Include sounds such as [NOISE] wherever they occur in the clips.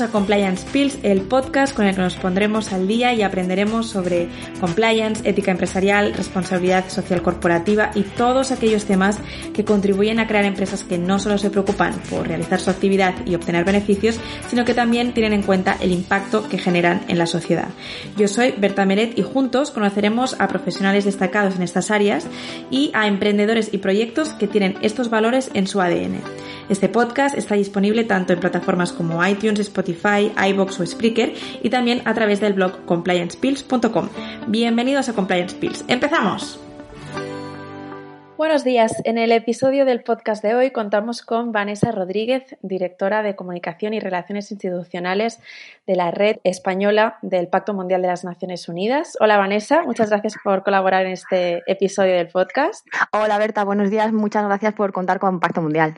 a Compliance Pills, el podcast con el que nos pondremos al día y aprenderemos sobre compliance, ética empresarial, responsabilidad social corporativa y todos aquellos temas que contribuyen a crear empresas que no solo se preocupan por realizar su actividad y obtener beneficios, sino que también tienen en cuenta el impacto que generan en la sociedad. Yo soy Berta Meret y juntos conoceremos a profesionales destacados en estas áreas y a emprendedores y proyectos que tienen estos valores en su ADN. Este podcast está disponible tanto en plataformas como iTunes, Spotify, iBox o Spreaker y también a través del blog compliancepills.com. Bienvenidos a Compliance Pills. ¡Empezamos! Buenos días. En el episodio del podcast de hoy contamos con Vanessa Rodríguez, directora de Comunicación y Relaciones Institucionales de la Red Española del Pacto Mundial de las Naciones Unidas. Hola Vanessa, muchas gracias por colaborar en este episodio del podcast. Hola Berta, buenos días. Muchas gracias por contar con Pacto Mundial.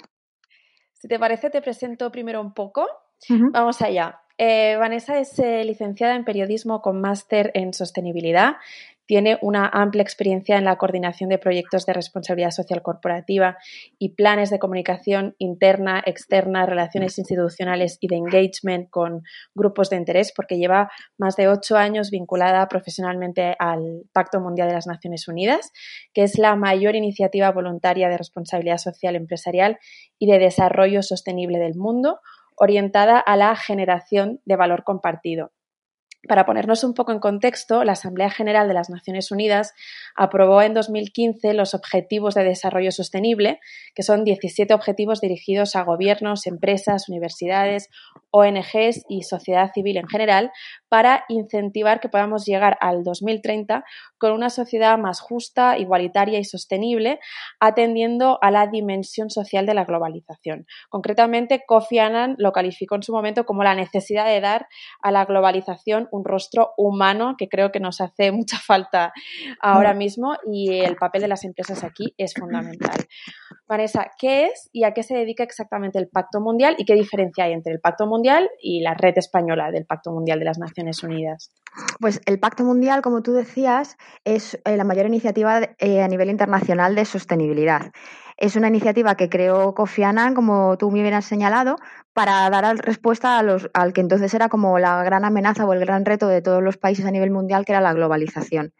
Si te parece, te presento primero un poco. Vamos allá. Eh, Vanessa es eh, licenciada en periodismo con máster en sostenibilidad. Tiene una amplia experiencia en la coordinación de proyectos de responsabilidad social corporativa y planes de comunicación interna, externa, relaciones institucionales y de engagement con grupos de interés, porque lleva más de ocho años vinculada profesionalmente al Pacto Mundial de las Naciones Unidas, que es la mayor iniciativa voluntaria de responsabilidad social empresarial y de desarrollo sostenible del mundo, orientada a la generación de valor compartido. Para ponernos un poco en contexto, la Asamblea General de las Naciones Unidas aprobó en 2015 los Objetivos de Desarrollo Sostenible, que son 17 objetivos dirigidos a gobiernos, empresas, universidades, ONGs y sociedad civil en general, para incentivar que podamos llegar al 2030 con una sociedad más justa, igualitaria y sostenible, atendiendo a la dimensión social de la globalización. Concretamente, Kofi Annan lo calificó en su momento como la necesidad de dar a la globalización un rostro humano que creo que nos hace [LAUGHS] mucha falta ahora mismo y el papel de las empresas aquí es fundamental. Vanessa, ¿qué es y a qué se dedica exactamente el Pacto Mundial y qué diferencia hay entre el Pacto Mundial y la red española del Pacto Mundial de las Naciones Unidas? Pues el Pacto Mundial, como tú decías, es eh, la mayor iniciativa eh, a nivel internacional de sostenibilidad. Es una iniciativa que creó Kofi Annan, como tú muy bien has señalado, para dar respuesta a los, al que entonces era como la gran amenaza o el gran reto de todos los países a nivel mundial, que era la globalización.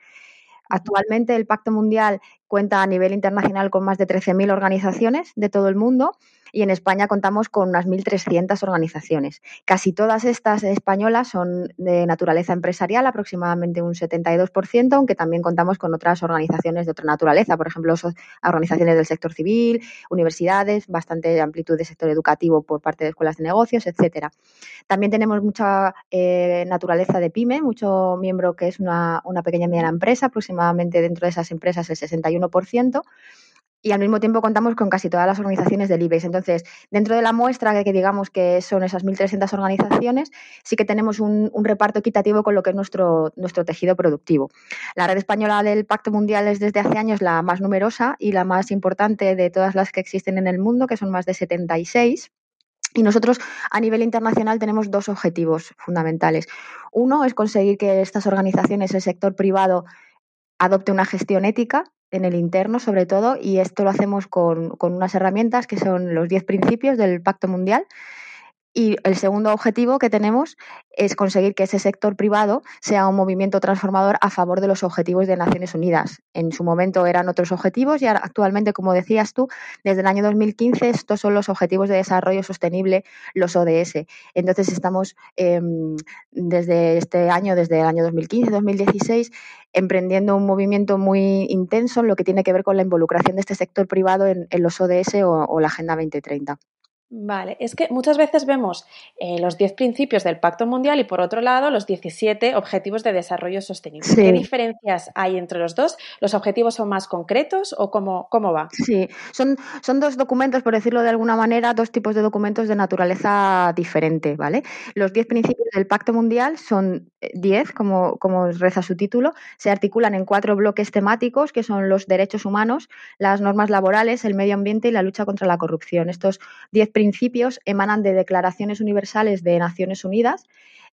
Actualmente el Pacto Mundial cuenta a nivel internacional con más de 13.000 organizaciones de todo el mundo y en España contamos con unas 1.300 organizaciones. Casi todas estas españolas son de naturaleza empresarial, aproximadamente un 72%, aunque también contamos con otras organizaciones de otra naturaleza, por ejemplo, organizaciones del sector civil, universidades, bastante amplitud de sector educativo por parte de escuelas de negocios, etcétera. También tenemos mucha eh, naturaleza de pyme, mucho miembro que es una, una pequeña y mediana empresa, aproximadamente dentro de esas empresas el 61% y al mismo tiempo contamos con casi todas las organizaciones del IBEX. Entonces, dentro de la muestra, que, digamos que son esas 1.300 organizaciones, sí que tenemos un, reparto equitativo con lo que es nuestro, nuestro tejido productivo. La red española del Pacto Mundial es desde hace años la más numerosa y la más importante de todas las que existen en el mundo, que son más de 76. Y nosotros a nivel internacional tenemos dos objetivos fundamentales. Uno es conseguir que estas organizaciones, el sector privado, adopte una gestión ética en el interno sobre todo, y esto lo hacemos con, con unas herramientas que son los 10 principios del Pacto Mundial, y el segundo objetivo que tenemos es conseguir que ese sector privado sea un movimiento transformador a favor de los objetivos de Naciones Unidas. En su momento eran otros objetivos y actualmente, como decías tú, desde el año 2015 estos son los Objetivos de Desarrollo Sostenible, los ODS. Entonces estamos em, desde este año, desde el año 2015-2016, emprendiendo un movimiento muy intenso en lo que tiene que ver con la involucración de este sector privado en, los ODS o, o la Agenda 2030. Vale, es que muchas veces vemos eh, los 10 principios del Pacto Mundial y por otro lado los 17 Objetivos de Desarrollo Sostenible. ¿Qué diferencias hay entre los dos? ¿Los objetivos son más concretos o cómo, cómo va? Sí, son, son dos documentos, por decirlo de alguna manera, dos tipos de documentos de naturaleza diferente, ¿vale? Los 10 principios del Pacto Mundial son 10, como, como reza su título, se articulan en cuatro bloques temáticos que son los derechos humanos, las normas laborales, el medio ambiente y la lucha contra la corrupción. Estos 10 principios emanan de declaraciones universales de Naciones Unidas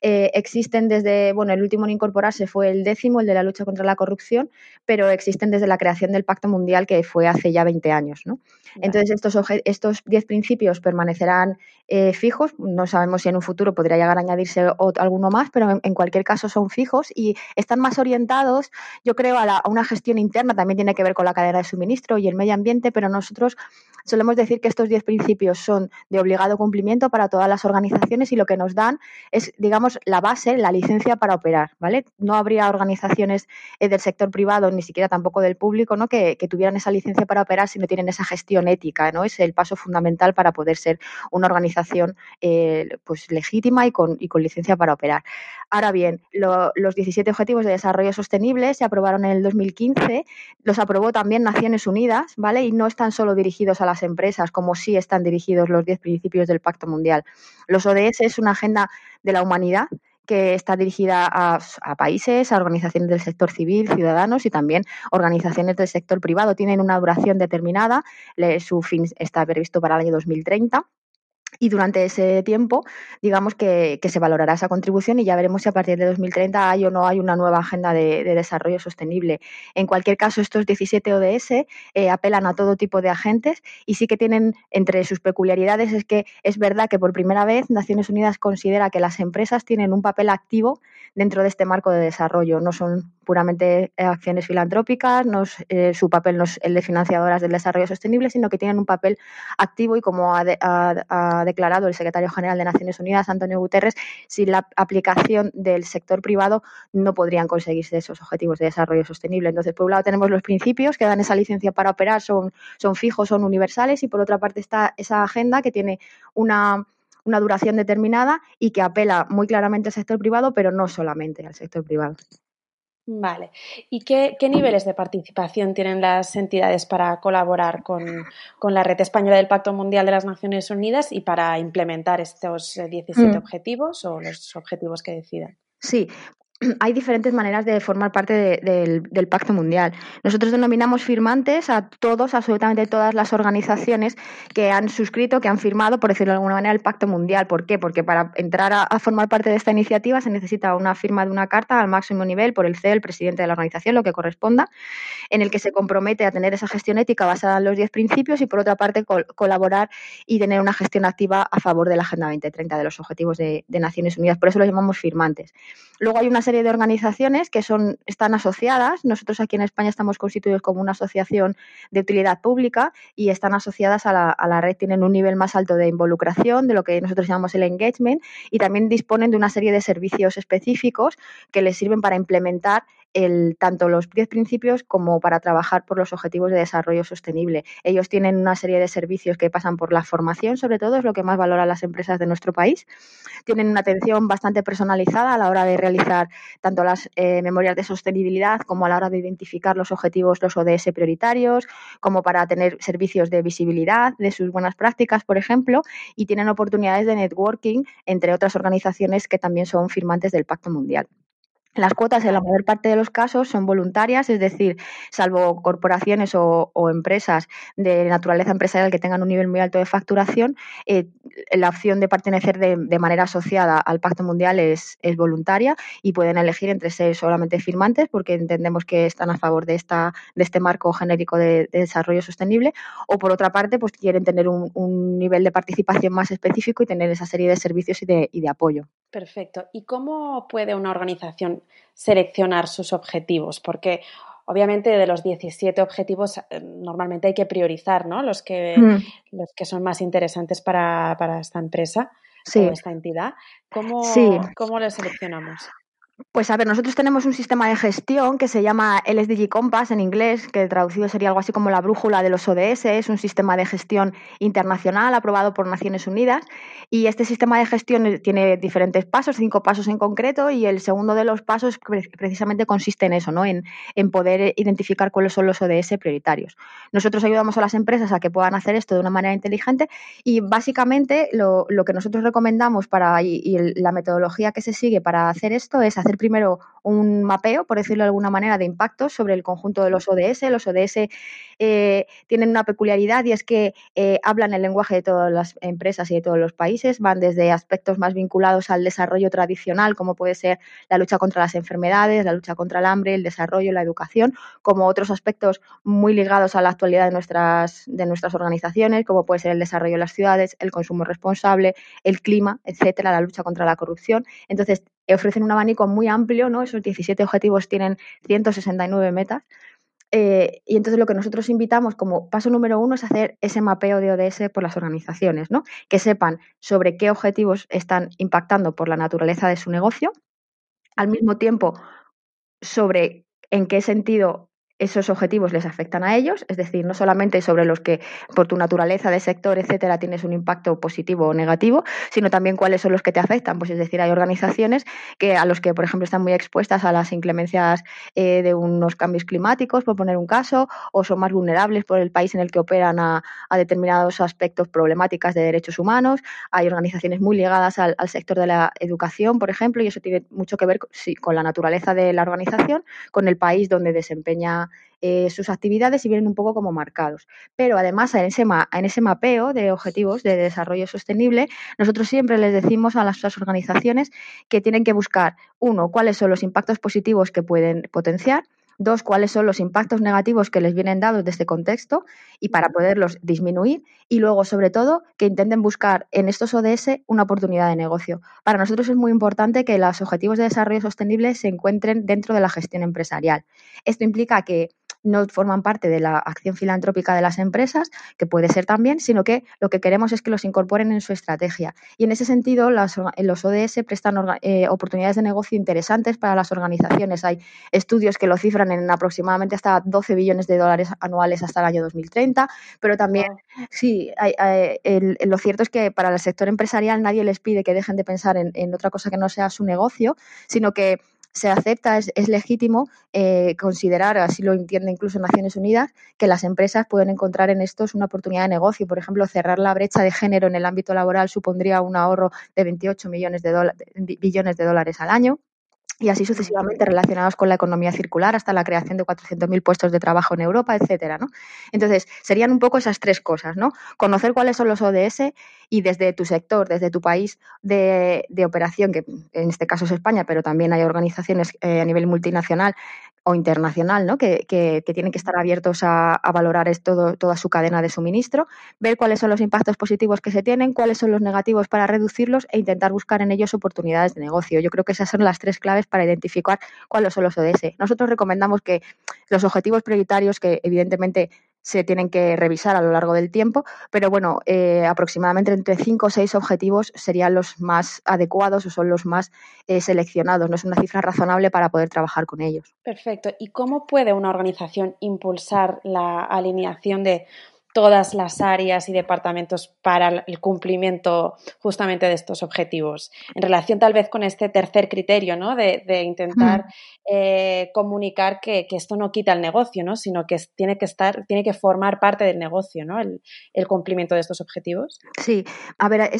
eh, existen desde, bueno, el último en incorporarse fue el décimo, el de la lucha contra la corrupción, pero existen desde la creación del Pacto Mundial que fue hace ya 20 años, ¿no? Entonces, estos, estos 10 principios permanecerán eh, fijos, no sabemos si en un futuro podría llegar a añadirse alguno más, pero en, cualquier caso son fijos y están más orientados, yo creo, a, a una gestión interna, también tiene que ver con la cadena de suministro y el medio ambiente, pero nosotros solemos decir que estos 10 principios son de obligado cumplimiento para todas las organizaciones y lo que nos dan es, digamos, la base, la licencia para operar, ¿vale? No habría organizaciones eh, del sector privado, ni siquiera tampoco del público, ¿no? Que, tuvieran esa licencia para operar si no tienen esa gestión ética, ¿no? Es el paso fundamental para poder ser una organización eh, pues legítima y con, y con licencia para operar. Ahora bien, los 17 Objetivos de Desarrollo Sostenible se aprobaron en el 2015, los aprobó también Naciones Unidas, ¿vale? Y no están solo dirigidos a las empresas, como sí están dirigidos los 10 principios del Pacto Mundial. Los ODS es una agenda de la humanidad que está dirigida a, países, a organizaciones del sector civil, ciudadanos y también organizaciones del sector privado. Tienen una duración determinada, su fin está previsto para el año 2030 y durante ese tiempo, digamos que, se valorará esa contribución y ya veremos si a partir de 2030 hay o no hay una nueva agenda de, desarrollo sostenible. En cualquier caso, estos 17 ODS eh, apelan a todo tipo de agentes y sí que tienen entre sus peculiaridades es que es verdad que por primera vez Naciones Unidas considera que las empresas tienen un papel activo dentro de este marco de desarrollo. No son puramente acciones filantrópicas, no eh, su papel no es el de financiadoras del desarrollo sostenible, sino que tienen un papel activo y como ha, declarado el secretario general de Naciones Unidas, Antonio Guterres, sin la aplicación del sector privado no podrían conseguirse esos objetivos de desarrollo sostenible. Entonces, por un lado tenemos los principios que dan esa licencia para operar, son, son fijos, son universales, y por otra parte está esa agenda que tiene una una duración determinada y que apela muy claramente al sector privado, pero no solamente al sector privado. Vale. ¿Y qué, niveles de participación tienen las entidades para colaborar con, la Red Española del Pacto Mundial de las Naciones Unidas y para implementar estos 17 eh, mm. objetivos o los objetivos que decidan? Sí, [CLEARS THROAT] hay diferentes maneras de formar parte del, Pacto Mundial. Nosotros denominamos firmantes a todos, absolutamente todas las organizaciones que han suscrito, que han firmado, por decirlo de alguna manera, el Pacto Mundial. ¿Por qué? Porque para entrar a, formar parte de esta iniciativa se necesita una firma de una carta al máximo nivel por el CEO, el presidente de la organización, lo que corresponda, en el que se compromete a tener esa gestión ética basada en los 10 principios y, por otra parte, colaborar y tener una gestión activa a favor de la Agenda 2030, de los Objetivos de, de Naciones Unidas. Por eso lo llamamos firmantes. Luego hay una serie de organizaciones que son, están asociadas. Nosotros aquí en España estamos constituidos como una asociación de utilidad pública y están asociadas a la, a la red, tienen un nivel más alto de involucración, de lo que nosotros llamamos el engagement, y también disponen de una serie de servicios específicos que les sirven para implementar tanto los 10 principios como para trabajar por los objetivos de desarrollo sostenible. Ellos tienen una serie de servicios que pasan por la formación, sobre todo es lo que más valoran las empresas de nuestro país. Tienen una atención bastante personalizada a la hora de realizar tanto las eh, memorias de sostenibilidad como a la hora de identificar los objetivos, los ODS prioritarios, como para tener servicios de visibilidad de sus buenas prácticas, por ejemplo, y tienen oportunidades de networking entre otras organizaciones que también son firmantes del Pacto Mundial. Las cuotas en la mayor parte de los casos son voluntarias, es decir, salvo corporaciones o, empresas de naturaleza empresarial que tengan un nivel muy alto de facturación, eh, la opción de pertenecer de, manera asociada al Pacto Mundial es, voluntaria y pueden elegir entre ser solamente firmantes porque entendemos que están a favor de, esta, de este marco genérico de, desarrollo sostenible o por otra parte pues quieren tener un, nivel de participación más específico y tener esa serie de servicios y de apoyo. Perfecto. ¿Y cómo puede una organización seleccionar sus objetivos? Porque obviamente de los 17 objetivos eh, normalmente hay que priorizar ¿no? los, que, mm. los que son más interesantes para, esta empresa o esta entidad. ¿Cómo, ¿Cómo los seleccionamos? Pues a ver, nosotros tenemos un sistema de gestión que se llama LSDG Compass en inglés, que traducido sería algo así como la brújula de los ODS. Es un sistema de gestión internacional aprobado por Naciones Unidas. Y este sistema de gestión tiene diferentes pasos, cinco pasos en concreto, y el segundo de los pasos precisamente consiste en eso, ¿no? En, poder identificar cuáles son los ODS prioritarios. Nosotros ayudamos a las empresas a que puedan hacer esto de una manera inteligente y básicamente lo, que nosotros recomendamos para y, y la metodología que se sigue para hacer esto es hacer primero un mapeo, por decirlo de alguna manera, de impactos sobre el conjunto de los ODS. Los ODS eh, tienen una peculiaridad y es que eh, hablan el lenguaje de todas las empresas y de todos los países, van desde aspectos más vinculados al desarrollo tradicional, como puede ser la lucha contra las enfermedades, la lucha contra el hambre, el desarrollo, la educación, como otros aspectos muy ligados a la actualidad de nuestras, de nuestras organizaciones, como puede ser el desarrollo de las ciudades, el consumo responsable, el clima, etcétera, la lucha contra la corrupción. Entonces, ofrecen un abanico muy amplio, ¿no? Esos 17 objetivos tienen 169 metas. Eh, y entonces lo que nosotros invitamos como paso número uno es hacer ese mapeo de ODS por las organizaciones, ¿no? Que sepan sobre qué objetivos están impactando por la naturaleza de su negocio, al mismo tiempo sobre en qué sentido esos objetivos les afectan a ellos, es decir, no solamente sobre los que por tu naturaleza de sector, etcétera, tienes un impacto positivo o negativo, sino también cuáles son los que te afectan. Pues es decir, hay organizaciones que a los que, por ejemplo, están muy expuestas a las inclemencias eh, de unos cambios climáticos, por poner un caso, o son más vulnerables por el país en el que operan a, determinados aspectos problemáticas de derechos humanos. Hay organizaciones muy ligadas al, sector de la educación, por ejemplo, y eso tiene mucho que ver con la naturaleza de la organización, con el país donde desempeña eh, sus actividades y vienen un poco como marcados. Pero además en ese, mapeo de objetivos de desarrollo sostenible, nosotros siempre les decimos a las, organizaciones que tienen que buscar, uno, cuáles son los impactos positivos que pueden potenciar, Dos, cuáles son los impactos negativos que les vienen dados de este contexto y para poderlos disminuir. Y luego, sobre todo, que intenten buscar en estos ODS una oportunidad de negocio. Para nosotros es muy importante que los objetivos de desarrollo sostenible se encuentren dentro de la gestión empresarial. Esto implica que no forman parte de la acción filantrópica de las empresas, que puede ser también, sino que lo que queremos es que los incorporen en su estrategia. Y en ese sentido, los ODS prestan eh, oportunidades de negocio interesantes para las organizaciones. Hay estudios que lo cifran en aproximadamente hasta 12 billones de dólares anuales hasta el año 2030, pero también, sí, lo cierto es que para el sector empresarial nadie les pide que dejen de pensar en otra cosa que no sea su negocio, sino que se acepta, es, legítimo eh, considerar, así lo entiende incluso Naciones Unidas, que las empresas pueden encontrar en estos una oportunidad de negocio. Por ejemplo, cerrar la brecha de género en el ámbito laboral supondría un ahorro de 28 millones de billones de dólares al año y así sucesivamente relacionados con la economía circular hasta la creación de 400.000 puestos de trabajo en Europa, etcétera, ¿no? Entonces, serían un poco esas tres cosas, ¿no? Conocer cuáles son los ODS y desde tu sector, desde tu país de, operación, que en este caso es España, pero también hay organizaciones eh, a nivel multinacional o internacional, ¿no? que, tienen que estar abiertos a, valorar esto, toda su cadena de suministro, ver cuáles son los impactos positivos que se tienen, cuáles son los negativos para reducirlos e intentar buscar en ellos oportunidades de negocio. Yo creo que esas son las tres claves para identificar cuáles son los ODS. Nosotros recomendamos que los objetivos prioritarios, que evidentemente se tienen que revisar a lo largo del tiempo, pero bueno, eh, aproximadamente entre cinco o seis objetivos serían los más adecuados o son los más eh, seleccionados. No es una cifra razonable para poder trabajar con ellos. Perfecto. ¿Y cómo puede una organización impulsar la alineación de todas las áreas y departamentos para el cumplimiento justamente de estos objetivos. En relación tal vez con este tercer criterio, ¿no? De, intentar eh, comunicar que, esto no quita el negocio, ¿no? Sino que tiene que estar, tiene que formar parte del negocio, ¿no? El, cumplimiento de estos objetivos. Sí, a ver,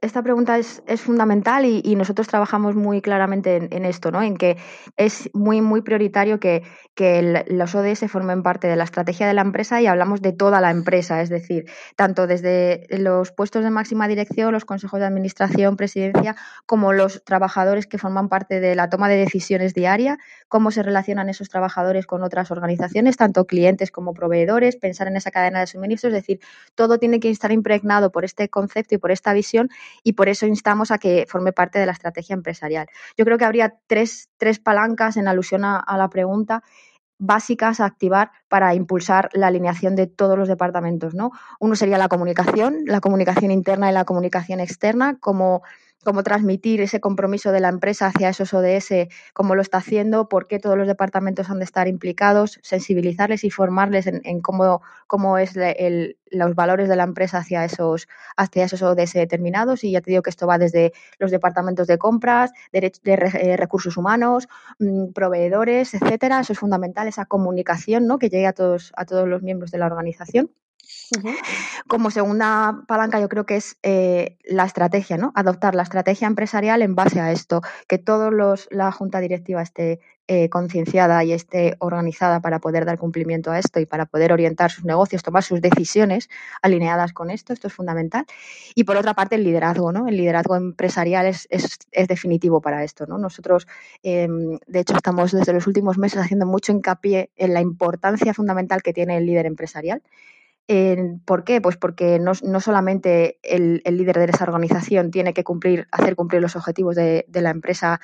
esta pregunta es, fundamental y, nosotros trabajamos muy claramente en, esto, ¿no? En que es muy, muy prioritario que, que los ODS formen parte de la estrategia de la empresa y hablamos de toda la empresa empresa, es decir, tanto desde los puestos de máxima dirección, los consejos de administración, presidencia, como los trabajadores que forman parte de la toma de decisiones diaria, cómo se relacionan esos trabajadores con otras organizaciones, tanto clientes como proveedores, pensar en esa cadena de suministro, es decir, todo tiene que estar impregnado por este concepto y por esta visión y por eso instamos a que forme parte de la estrategia empresarial. Yo creo que habría tres, tres palancas en alusión a la pregunta básicas a activar para impulsar la alineación de todos los departamentos. ¿no? Uno sería la comunicación, la comunicación interna y la comunicación externa, como cómo transmitir ese compromiso de la empresa hacia esos ODS, cómo lo está haciendo, por qué todos los departamentos han de estar implicados, sensibilizarles y formarles en, cómo, cómo es los valores de la empresa hacia esos, hacia esos ODS determinados. Y ya te digo que esto va desde los departamentos de compras, de, eh, recursos humanos, mm, proveedores, etcétera. Eso es fundamental, esa comunicación ¿no? que llegue a todos, a todos los miembros de la organización. Como segunda palanca, yo creo que es eh, la estrategia, ¿no? Adoptar la estrategia empresarial en base a esto, que todos los, la junta directiva esté eh, concienciada y esté organizada para poder dar cumplimiento a esto y para poder orientar sus negocios, tomar sus decisiones alineadas con esto. Esto es fundamental. Y por otra parte, el liderazgo, ¿no? El liderazgo empresarial es, es, definitivo para esto, ¿no? Nosotros, eh, de hecho, estamos desde los últimos meses haciendo mucho hincapié en la importancia fundamental que tiene el líder empresarial ¿Por qué? Pues porque no, solamente el, líder de esa organización tiene que cumplir, hacer cumplir los objetivos de, la empresa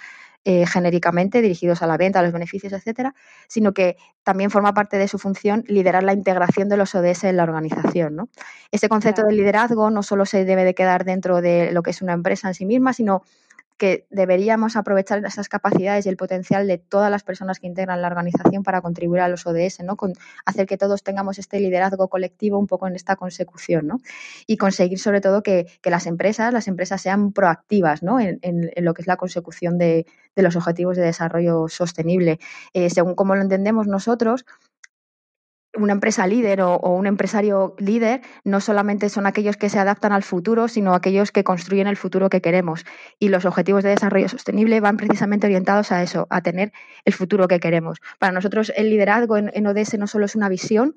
eh, genéricamente, dirigidos a la venta, a los beneficios, etcétera, sino que también forma parte de su función liderar la integración de los ODS en la organización. ¿no? Ese concepto de liderazgo no solo se debe de quedar dentro de lo que es una empresa en sí misma, sino que deberíamos aprovechar esas capacidades y el potencial de todas las personas que integran la organización para contribuir a los ODS, ¿no? Con hacer que todos tengamos este liderazgo colectivo un poco en esta consecución, ¿no? Y conseguir sobre todo que, las empresas, las empresas sean proactivas, ¿no? En, lo que es la consecución de, los objetivos de desarrollo sostenible. Eh, según como lo entendemos nosotros, una empresa líder o, un empresario líder no solamente son aquellos que se adaptan al futuro, sino aquellos que construyen el futuro que queremos. Y los objetivos de desarrollo sostenible van precisamente orientados a eso, a tener el futuro que queremos. Para nosotros el liderazgo en, en ODS no solo es una visión,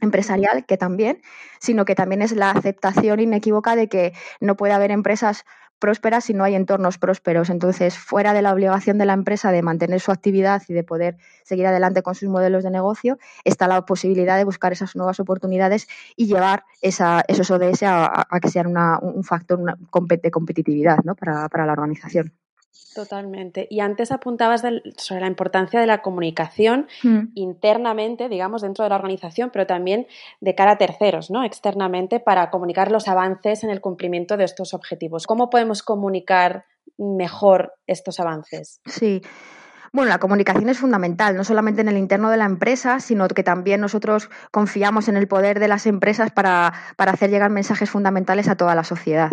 empresarial, que también, sino que también es la aceptación inequívoca de que no puede haber empresas prósperas si no hay entornos prósperos. Entonces, fuera de la obligación de la empresa de mantener su actividad y de poder seguir adelante con sus modelos de negocio, está la posibilidad de buscar esas nuevas oportunidades y llevar esa, esos ODS a, que sean un factor de competitividad ¿no? para la organización. Totalmente. Y antes apuntabas sobre la importancia de la comunicación mm. internamente, digamos, dentro de la organización, pero también de cara a terceros, ¿no? Externamente, para comunicar los avances en el cumplimiento de estos objetivos. ¿Cómo podemos comunicar mejor estos avances? Sí. Bueno, la comunicación es fundamental, no solamente en el interno de la empresa, sino que también nosotros confiamos en el poder de las empresas para, hacer llegar mensajes fundamentales a toda la sociedad.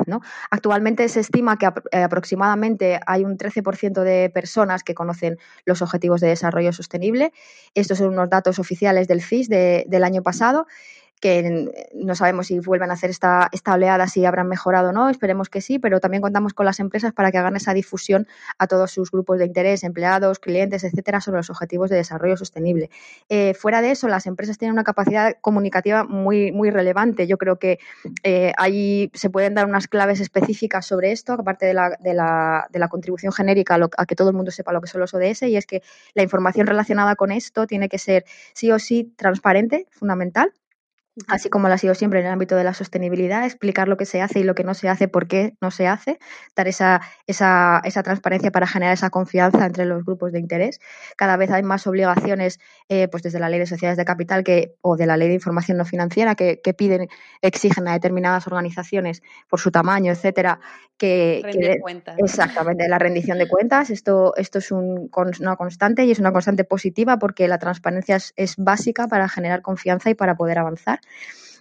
Actualmente se estima que eh, aproximadamente hay un 13% de personas que conocen los Objetivos de Desarrollo Sostenible. Estos son unos datos oficiales del CIS del año pasado que no sabemos si vuelven a hacer esta, esta oleada, si habrán mejorado o no, esperemos que sí, pero también contamos con las empresas para que hagan esa difusión a todos sus grupos de interés, empleados, clientes, etcétera, sobre los objetivos de desarrollo sostenible. Eh, fuera de eso, las empresas tienen una capacidad comunicativa muy, muy relevante. Yo creo que eh, ahí se pueden dar unas claves específicas sobre esto, aparte de la, de la, de la contribución genérica a, a que todo el mundo sepa lo que son los ODS, y es que la información relacionada con esto tiene que ser sí o sí transparente, fundamental así como lo ha sido siempre en el ámbito de la sostenibilidad, explicar lo que se hace y lo que no se hace, por qué no se hace, dar esa, esa, esa transparencia para generar esa confianza entre los grupos de interés. Cada vez hay más obligaciones, eh, pues desde la ley de sociedades de capital que, o de la ley de información no financiera que, que piden, exigen a determinadas organizaciones por su tamaño, etcétera, que, exactamente la rendición de [LAUGHS] cuentas. Esto, esto es un, una constante y es una constante positiva porque la transparencia es, es básica para generar confianza y para poder avanzar.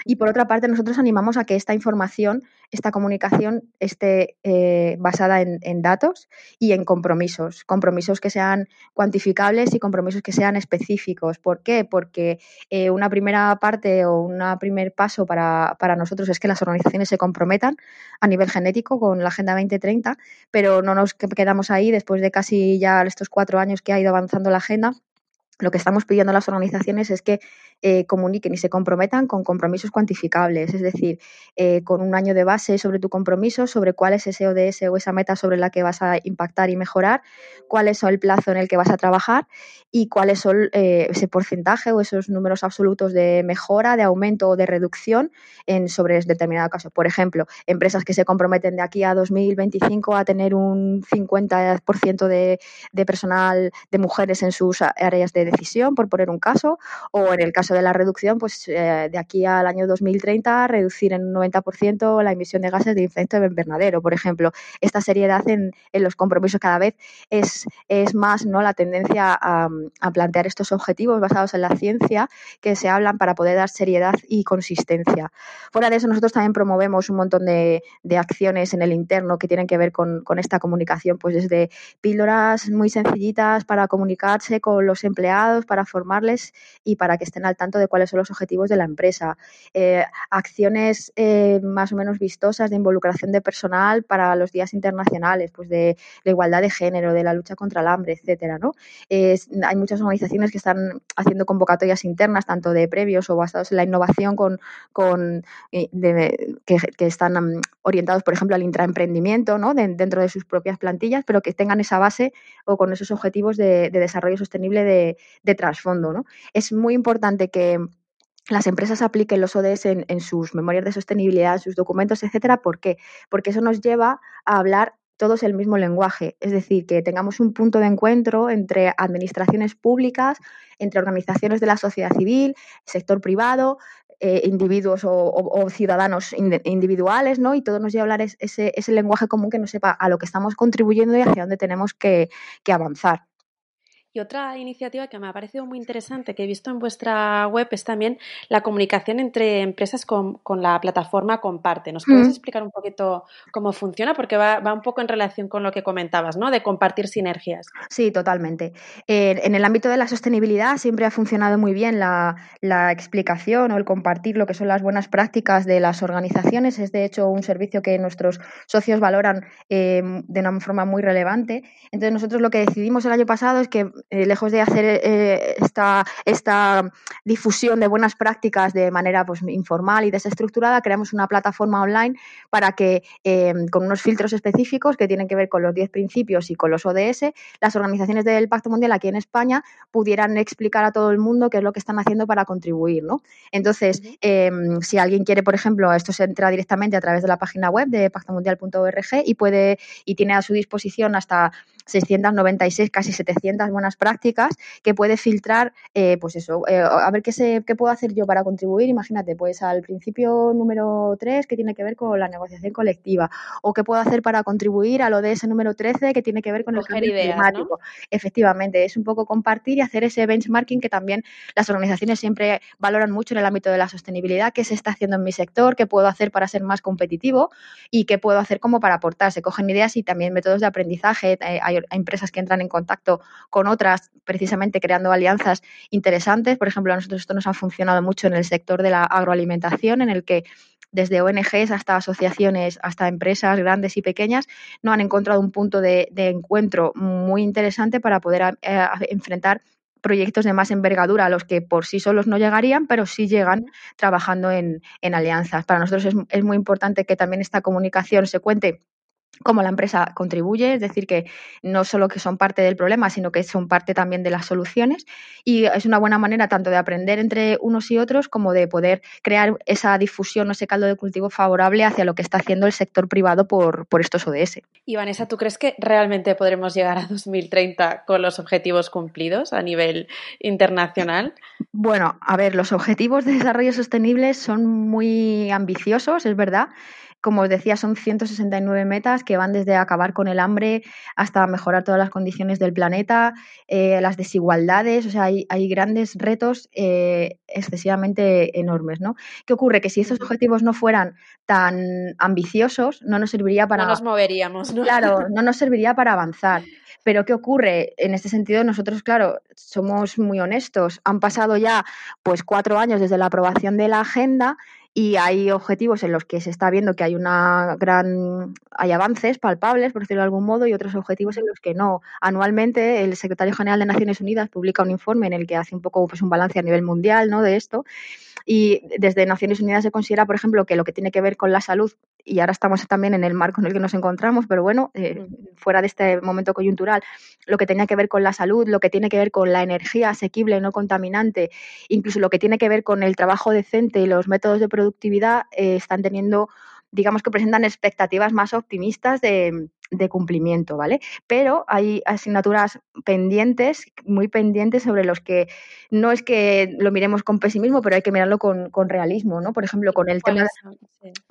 Y por otra parte, nosotros animamos a que esta información, esta comunicación esté eh, basada en, datos y en compromisos, compromisos que sean cuantificables y compromisos que sean específicos. ¿Por qué? Porque eh, una primera parte o un primer paso para, para nosotros es que las organizaciones se comprometan a nivel genético con la Agenda 2030, pero no nos quedamos ahí después de casi ya estos cuatro años que ha ido avanzando la agenda lo que estamos pidiendo a las organizaciones es que eh, comuniquen y se comprometan con compromisos cuantificables, es decir, eh, con un año de base sobre tu compromiso, sobre cuál es ese ODS o esa meta sobre la que vas a impactar y mejorar, cuál es el plazo en el que vas a trabajar y cuáles son eh, ese porcentaje o esos números absolutos de mejora, de aumento o de reducción en sobre determinado caso. Por ejemplo, empresas que se comprometen de aquí a 2025 a tener un 50% de, de personal de mujeres en sus áreas de decisión, por poner un caso, o en el caso de la reducción, pues eh, de aquí al año 2030 reducir en un 90% la emisión de gases de efecto invernadero, por ejemplo. Esta seriedad en, en, los compromisos cada vez es, es más ¿no? la tendencia a, a, plantear estos objetivos basados en la ciencia que se hablan para poder dar seriedad y consistencia. Fuera de eso, nosotros también promovemos un montón de, de acciones en el interno que tienen que ver con, con esta comunicación, pues desde píldoras muy sencillitas para comunicarse con los empleados para formarles y para que estén al tanto de cuáles son los objetivos de la empresa. Eh, acciones eh, más o menos vistosas de involucración de personal para los días internacionales, pues de la igualdad de género, de la lucha contra el hambre, etcétera, ¿no? hay muchas organizaciones que están haciendo convocatorias internas, tanto de previos o basados en la innovación, con, con que, están mm, orientados, por ejemplo, al intraemprendimiento, ¿no? dentro de sus propias plantillas, pero que tengan esa base o con esos objetivos de, desarrollo sostenible de, trasfondo. ¿no? Es muy importante que las empresas apliquen los ODS en, sus memorias de sostenibilidad, en sus documentos, etcétera. ¿Por qué? Porque eso nos lleva a hablar todos el mismo lenguaje, es decir, que tengamos un punto de encuentro entre administraciones públicas, entre organizaciones de la sociedad civil, sector privado, eh, individuos o, ciudadanos individuales, ¿no? Y todo nos lleva a hablar ese, ese lenguaje común que nos sepa a lo que estamos contribuyendo y hacia dónde tenemos que avanzar. Y otra iniciativa que me ha parecido muy interesante que he visto en vuestra web es también la comunicación entre empresas con, la plataforma Comparte. ¿Nos puedes mm. explicar un poquito cómo funciona? Porque va, un poco en relación con lo que comentabas, ¿no? De compartir sinergias. Sí, totalmente. en el ámbito de la sostenibilidad siempre ha funcionado muy bien la, explicación o el compartir lo que son las buenas prácticas de las organizaciones. Es de hecho un servicio que nuestros socios valoran eh, de una forma muy relevante. Entonces nosotros lo que decidimos el año pasado es que eh, lejos de hacer eh, esta, esta, difusión de buenas prácticas de manera pues, informal y desestructurada, creamos una plataforma online para que, em, con unos filtros específicos que tienen que ver con los 10 principios y con los ODS, las organizaciones del Pacto Mundial aquí en España pudieran explicar a todo el mundo qué es lo que están haciendo para contribuir. ¿no? Entonces, em, si alguien quiere, por ejemplo, esto se entra directamente a través de la página web de pactomundial.org y puede y tiene a su disposición hasta 696, casi 700 buenas prácticas que puede filtrar, eh, pues eso, eh, a ver qué, se, qué puedo hacer yo para contribuir. Imagínate, pues al principio número 3 que tiene que ver con la negociación colectiva o qué puedo hacer para contribuir a lo de ese número 13 que tiene que ver con el cambio climático. Efectivamente, es un poco compartir y hacer ese benchmarking que también las organizaciones siempre valoran mucho en el ámbito de la sostenibilidad, qué se está haciendo en mi sector, qué puedo hacer para ser más competitivo y qué puedo hacer como para aportar. Se cogen ideas y también métodos de aprendizaje. Empresas que entran en contacto con otras, precisamente creando alianzas interesantes. Por ejemplo, a nosotros esto nos ha funcionado mucho en el sector de la agroalimentación, en el que desde ONGs hasta asociaciones, hasta empresas grandes y pequeñas, no han encontrado un punto de, encuentro muy interesante para poder eh, enfrentar proyectos de más envergadura a los que por sí solos no llegarían, pero sí llegan trabajando en, alianzas. Para nosotros es, muy importante que también esta comunicación se cuente cómo la empresa contribuye, es decir, que no solo que son parte del problema, sino que son parte también de las soluciones y es una buena manera tanto de aprender entre unos y otros como de poder crear esa difusión o ese caldo de cultivo favorable hacia lo que está haciendo el sector privado por, por estos ODS. Y Vanessa, ¿tú crees que realmente podremos llegar a 2030 con los objetivos cumplidos a nivel internacional? Bueno, a ver, los objetivos de desarrollo sostenible son muy ambiciosos, es verdad como os decía, son 169 metas que van desde acabar con el hambre hasta mejorar todas las condiciones del planeta, eh, las desigualdades, o sea, hay, grandes retos eh, excesivamente enormes, ¿no? ¿Qué ocurre? Que si estos objetivos no fueran tan ambiciosos, no nos serviría para... No nos moveríamos, ¿no? Claro, [LAUGHS] no nos serviría para avanzar. Pero ¿qué ocurre? En este sentido, nosotros, claro, somos muy honestos. Han pasado ya pues cuatro años desde la aprobación de la agenda y hay objetivos en los que se está viendo que hay una gran hay avances palpables por decirlo de algún modo y otros objetivos en los que no. Anualmente el secretario general de Naciones Unidas publica un informe en el que hace un poco pues un balance a nivel mundial no de esto y desde Naciones Unidas se considera por ejemplo que lo que tiene que ver con la salud y ahora estamos también en el marco en el que nos encontramos pero bueno eh, fuera de este momento coyuntural lo que tenía que ver con la salud lo que tiene que ver con la energía asequible no contaminante incluso lo que tiene que ver con el trabajo decente y los métodos de productividad eh, están teniendo, digamos que presentan expectativas más optimistas de, de cumplimiento, ¿vale? Pero hay asignaturas pendientes, muy pendientes, sobre los que no es que lo miremos con pesimismo, pero hay que mirarlo con, realismo, ¿no? Por ejemplo, con el tema,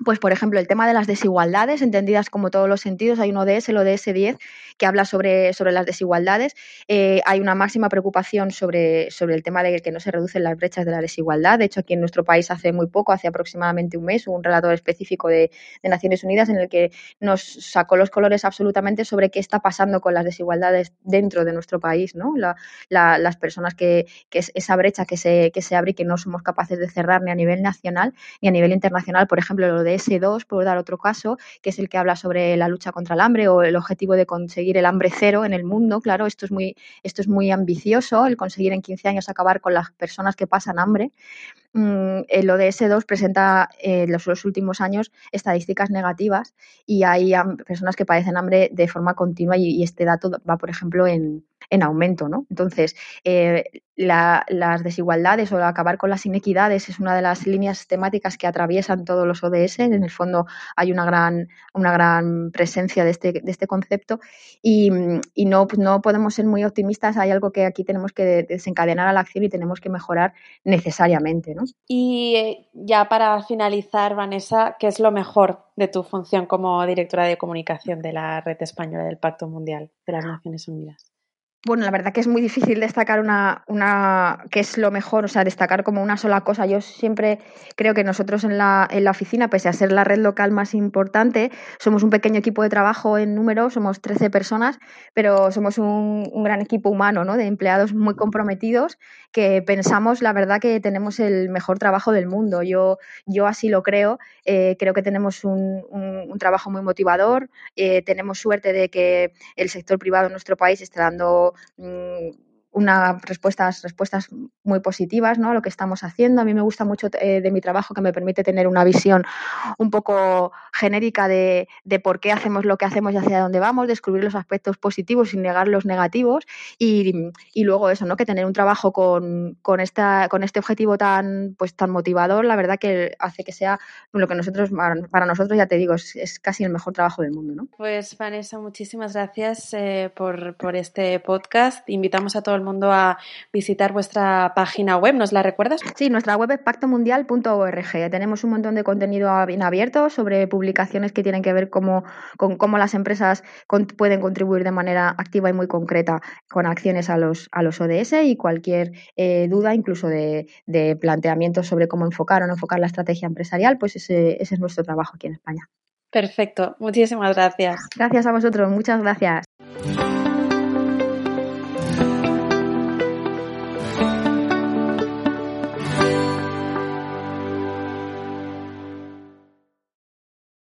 pues por ejemplo, el tema de las desigualdades, entendidas como todos los sentidos, hay un ODS, el ODS 10, que habla sobre, sobre las desigualdades. Eh, hay una máxima preocupación sobre, sobre el tema de que no se reducen las brechas de la desigualdad. De hecho, aquí en nuestro país hace muy poco, hace aproximadamente un mes, hubo un relator específico de, de Naciones Unidas en el que nos sacó los colores absolutamente sobre qué está pasando con las desigualdades dentro de nuestro país, ¿no? las personas que, que esa brecha que se, que se abre y que no somos capaces de cerrar ni a nivel nacional ni a nivel internacional. Por ejemplo, lo de S2, por dar otro caso, que es el que habla sobre la lucha contra el hambre o el objetivo de conseguir el hambre cero en el mundo. Claro, esto es muy, esto es muy ambicioso, el conseguir en 15 años acabar con las personas que pasan hambre. Mm, el ODS2 presenta en los, últimos años estadísticas negativas y hay personas que padecen hambre de forma continua y, este dato va, por ejemplo, en, aumento. ¿no? Entonces, eh, las desigualdades o acabar con las inequidades es una de las líneas temáticas que atraviesan todos los ODS. En el fondo hay una gran, una gran presencia de este, de este concepto y, no, no podemos ser muy optimistas. Hay algo que aquí tenemos que desencadenar a la acción y tenemos que mejorar necesariamente. ¿no? Y eh, ya para finalizar, Vanessa, ¿qué es lo mejor de tu función como directora de comunicación de la Red Española del Pacto Mundial de las Naciones Unidas? Bueno, la verdad que es muy difícil destacar una, una, qué es lo mejor, o sea, destacar como una sola cosa. Yo siempre creo que nosotros en la, en la oficina, pese a ser la red local más importante, somos un pequeño equipo de trabajo en número, somos 13 personas, pero somos un, un gran equipo humano, ¿no? De empleados muy comprometidos que pensamos, la verdad, que tenemos el mejor trabajo del mundo. Yo, yo así lo creo. Eh, creo que tenemos un, un, trabajo muy motivador. Eh, tenemos suerte de que el sector privado en nuestro país esté dando Mm, unas respuestas, respuestas muy positivas ¿no? a lo que estamos haciendo. A mí me gusta mucho eh, de mi trabajo que me permite tener una visión un poco genérica de, por qué hacemos lo que hacemos y hacia dónde vamos, descubrir los aspectos positivos sin negar los negativos y, luego eso, ¿no? que tener un trabajo con, con, esta, con este objetivo tan, pues, tan motivador, la verdad que hace que sea lo que nosotros, para nosotros, ya te digo, es, casi el mejor trabajo del mundo. ¿no? Pues Vanessa, muchísimas gracias eh, por, por este podcast. Invitamos a todo el mundo a visitar vuestra página web. ¿Nos la recuerdas? Sí, nuestra web es pactomundial.org. Tenemos un montón de contenido bien abierto sobre publicaciones que tienen que ver con cómo las empresas pueden contribuir de manera activa y muy concreta con acciones a los, a los ODS y cualquier eh, duda, incluso de, de planteamientos sobre cómo enfocar o no enfocar la estrategia empresarial, pues ese es nuestro trabajo aquí en España. Perfecto, muchísimas gracias. Gracias a vosotros, muchas gracias.